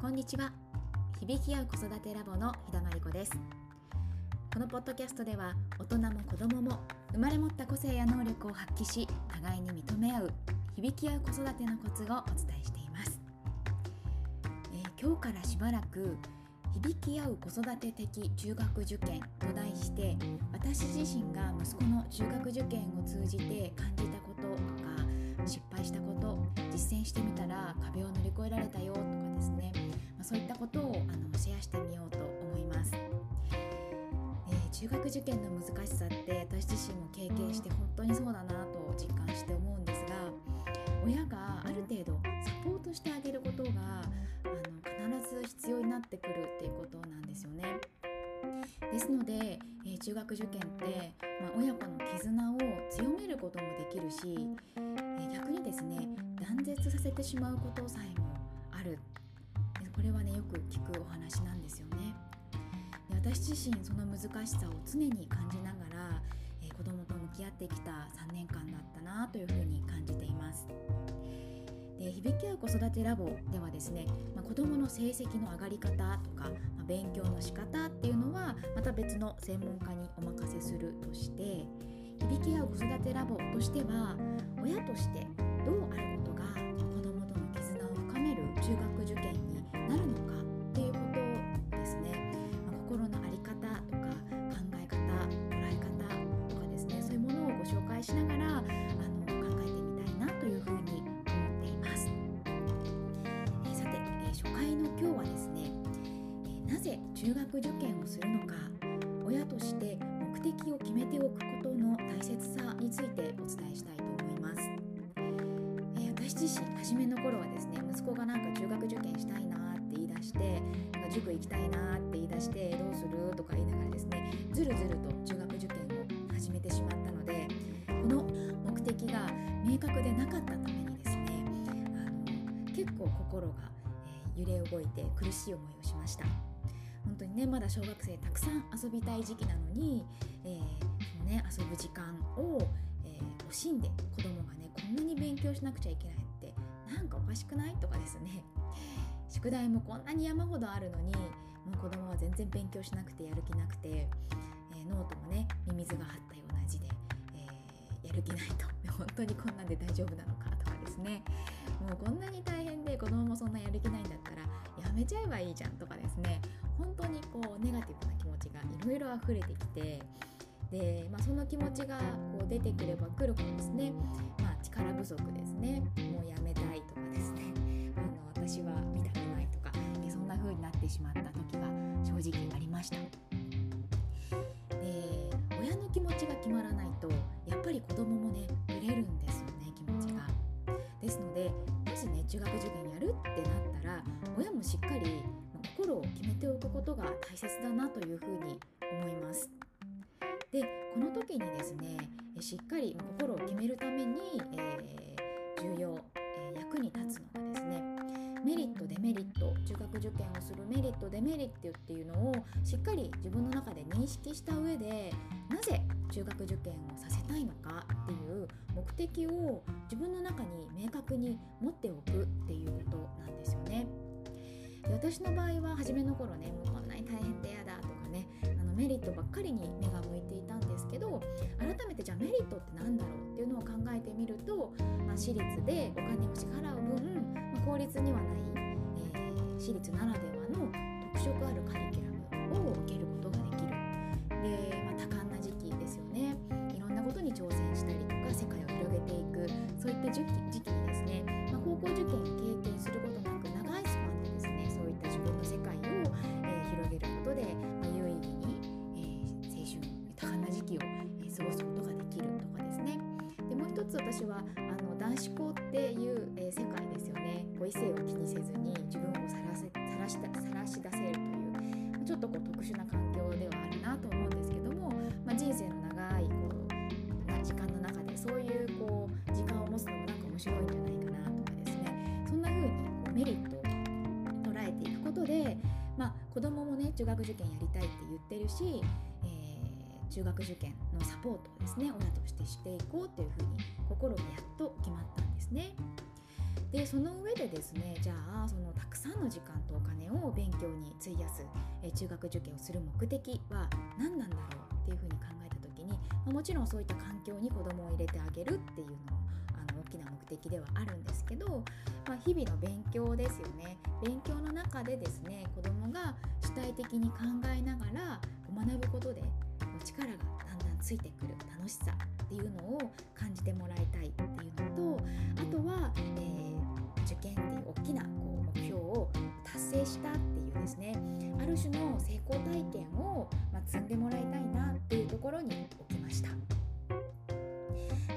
こんにちは。響き合う子育てラボの日田真理子です。このポッドキャストでは大人も子供も生まれ持った個性や能力を発揮し互いに認め合う響き合う子育てのコツをお伝えしています、えー、今日からしばらく響き合う子育て的中学受験と題して私自身が息子の中学受験を通じて感じたこととか失敗したこと実践してみたら壁を乗り越えられたよと、そういったことをあのシェアしてみようと思います、えー、中学受験の難しさって私自身も経験して本当にそうだなと実感して思うんですが親がある程度サポートしてあげることがあの必ず必要になってくるっていうことなんですよね。ですので、えー、中学受験って、まあ、親子の絆を強めることもできるしえ逆にですね断絶させてしまうことさえもこれはねよく聞くお話なんですよね。で私自身その難しさを常に感じながら、えー、子供と向き合ってきた3年間だったなというふうに感じています。で響き合う子育てラボではですね、まあ、子どもの成績の上がり方とか、まあ、勉強の仕方っていうのはまた別の専門家にお任せするとして響き合う子育てラボとしては親としてどうあることが子どもとの絆を深める中学受験になるのかっていうことですね、まあ、心の在り方とか考え方捉え方とかですね。そういうものをご紹介しながらあの考えてみたいなというふうに思っています、えー、さて、えー、初回の今日はですね、えー、なぜ中学受験をするのか親として目的を決めておくことの大切さについてお伝えしたいと思います、えー、私自身初めの頃はですね息子がなんか中学受験したいな塾行きたいなって言い出してどうするとか言いながらですねずるずると中学受験を始めてしまったのでこの目的が明確でなかったためにですねあの結構心が、え、揺れ動いて苦しい思いをしました。本当にねまだ小学生たくさん遊びたい時期なのに、えーそのね、遊ぶ時間を、えー、惜しんで子供がねこんなに勉強しなくちゃいけないってなんかおかしくないとかですね。宿題もこんなに山ほどあるのにもう子供は全然勉強しなくてやる気なくて、えー、ノートもねミミズが張ったような字で、えー、やる気ないと 本当にこんなんで大丈夫なのかとかですね。もうこんなに大変で子供もそんなやる気ないんだったらやめちゃえばいいじゃんとかですね。本当にこうネガティブな気持ちがいろいろ溢れてきてで、まあ、その気持ちがこう出てくればくるほどですね、まあ、力不足ですね。もうやめしまった時が正直ありました。で親の気持ちが決まらないとやっぱり子供もねブレるんですよね気持ちが。ですのでもしね中学受験やるってなったら親もしっかり心を決めておくことが大切だなというふうに思います。でこの時にですねしっかり心を決めるために、えー、重要、えー、役に立つのがですねメリットデメリット中学受験をするメリットデメリットっていうのをしっかり自分の中で認識した上でなぜ中学受験をさせたいのかっていう目的を自分の中に明確に持っておくっていうことなんですよね。私の場合は初めの頃ねもうこんなに大変で嫌だとかねあのメリットばっかりに目が向いていたんですけど改めてじゃあメリットって何だろうっていうのを考えてみると、まあ、私立でお金を支払う分、公立にはない、えー、私立ならではの特色あるカリキュラムを受けることができる。で、まあ、多感な時期ですよね。いろんなことに挑戦したりとか世界を広げていく。そういった時期時期にですね、まあ、高校受験経験することなく長いスパンでですねそういった自分の世界を、えー、広げることで、まあ、有意義に、えー、青春多感な時期を、えー、過ごすことができるとかですね。でもう一つ私はあの男子校っていう、えー、世界異性を気にせずに自分をさらせさらしさらし出せるというちょっとこう特殊な環境ではあるなと思うんですけども、まあ、人生の長いこう時間の中でそういうこう時間を持つのもなんか面白いんじゃないかなとかですねそんな風にこうメリットを捉えていくことで、まあ、子供もね中学受験やりたいって言ってるし、えー、中学受験のサポートをですね親としてしていこうというふうに心がやっと決まったんですね。でその上でですねじゃあそのたくさんの時間とお金を勉強に費やす、え中学受験をする目的は何なんだろうっていうふうに考えた時に、まもちろんそういった環境に子どもを入れてあげるっていうのもあの大きな目的ではあるんですけど、まあ、日々の勉強ですよね。勉強の中でですね子どもが主体的に考えながら学ぶことで力がだんだんついてくる楽しさっていうのを感じてもらいたいっていうのと成したっていうですねある種の成功体験を、まあ、積んでもらいたいなっていうところに置きました。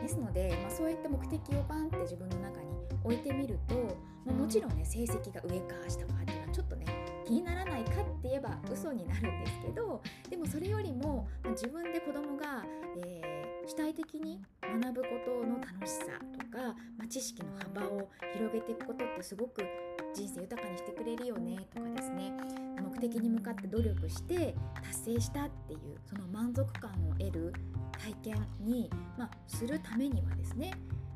ですので、まあ、そういった目的をバンって自分の中に置いてみると、まあ、もちろんね成績が上か下かっていうのはちょっとね気にならないかって言えば嘘になるんですけどでもそれよりも、まあ、自分で子供が、えー、主体的に学ぶことの楽しさとか、まあ、知識の幅を広げていくことってすごく人生豊かにしてくれるよねとかですね。目的に向かって努力して達成したっていうその満足感を得る体験に、まあ、するためにはですね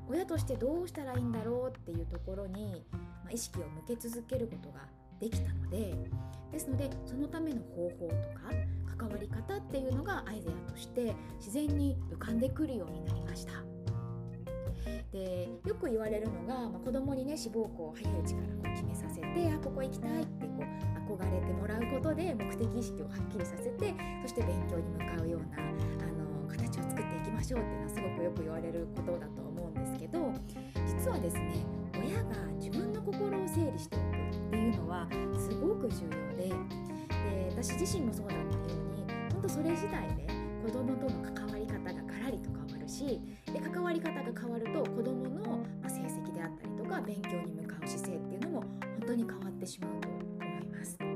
親としてどうしたらいいんだろうっていうところに、まあ、意識を向け続けることができたのでですのでそのための方法とか関わり方っていうのがアイデアとして自然に浮かんでくるようになりました。でよく言われるのが、まあ、子供にね志望校を早いうちからこう決めさせてあここ行きたいってこう憧れてもらうことで目的意識をはっきりさせてそして勉強に向かうようなあの形を作っていきましょうっていうのはすごくよく言われることだと思うんですけど実はですね親が自分の心を整理しておくっていうのはすごく重要でで私自身もそうだったように本当それ自体で子供との関わり方がガラリと変わるしで関わり方が変わると子供の成績であったりとか勉強に向かう姿勢っていうのも本当に変わってしまうと思います。で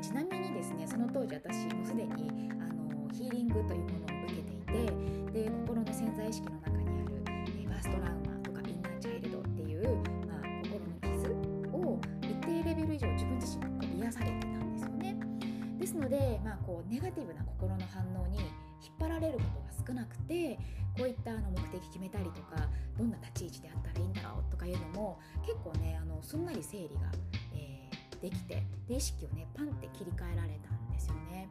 ちなみにですねその当時私もすでにあのヒーリングというものを受けていてで心の潜在意識の中こうネガティブな心の反応に引っ張られることが少なくてこういったあの目的決めたりとかどんな立ち位置であったらいいんだろうとかいうのも結構ねあのすんなり整理が、えー、できてで意識をねパンって切り替えられたんですよね。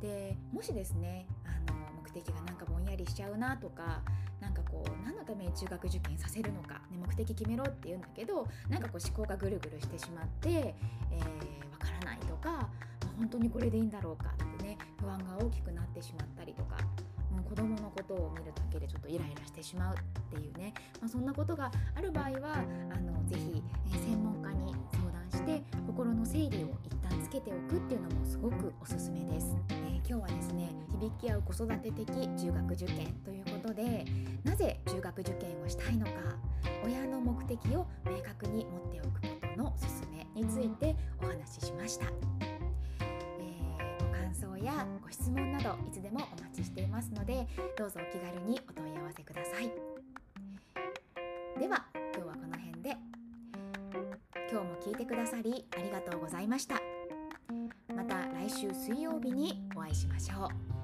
でもしですねあの目的がなんかぼんやりしちゃうなとかなんかこう何のために中学受験させるのか、ね、目的決めろって言うんだけどなんかこう思考がぐるぐるしてしまって、えー、わからないとか本当にこれでいいんだろうかってね不安が大きくなってしまったりとかもう子どものことを見るだけでちょっとイライラしてしまうっていうね、まあ、そんなことがある場合はあのぜひ、え、専門家に相談して心の整理を一旦つけておくっていうのもすごくおすすめです。えー、今日はですね響き合う子育て的中学受験ということでなぜ中学受験をしたいのか親の目的を明確に持っておくことのおすすめについてお話ししました。今日も聞いてくださりありがとうございました。また来週水曜日にお会いしましょう。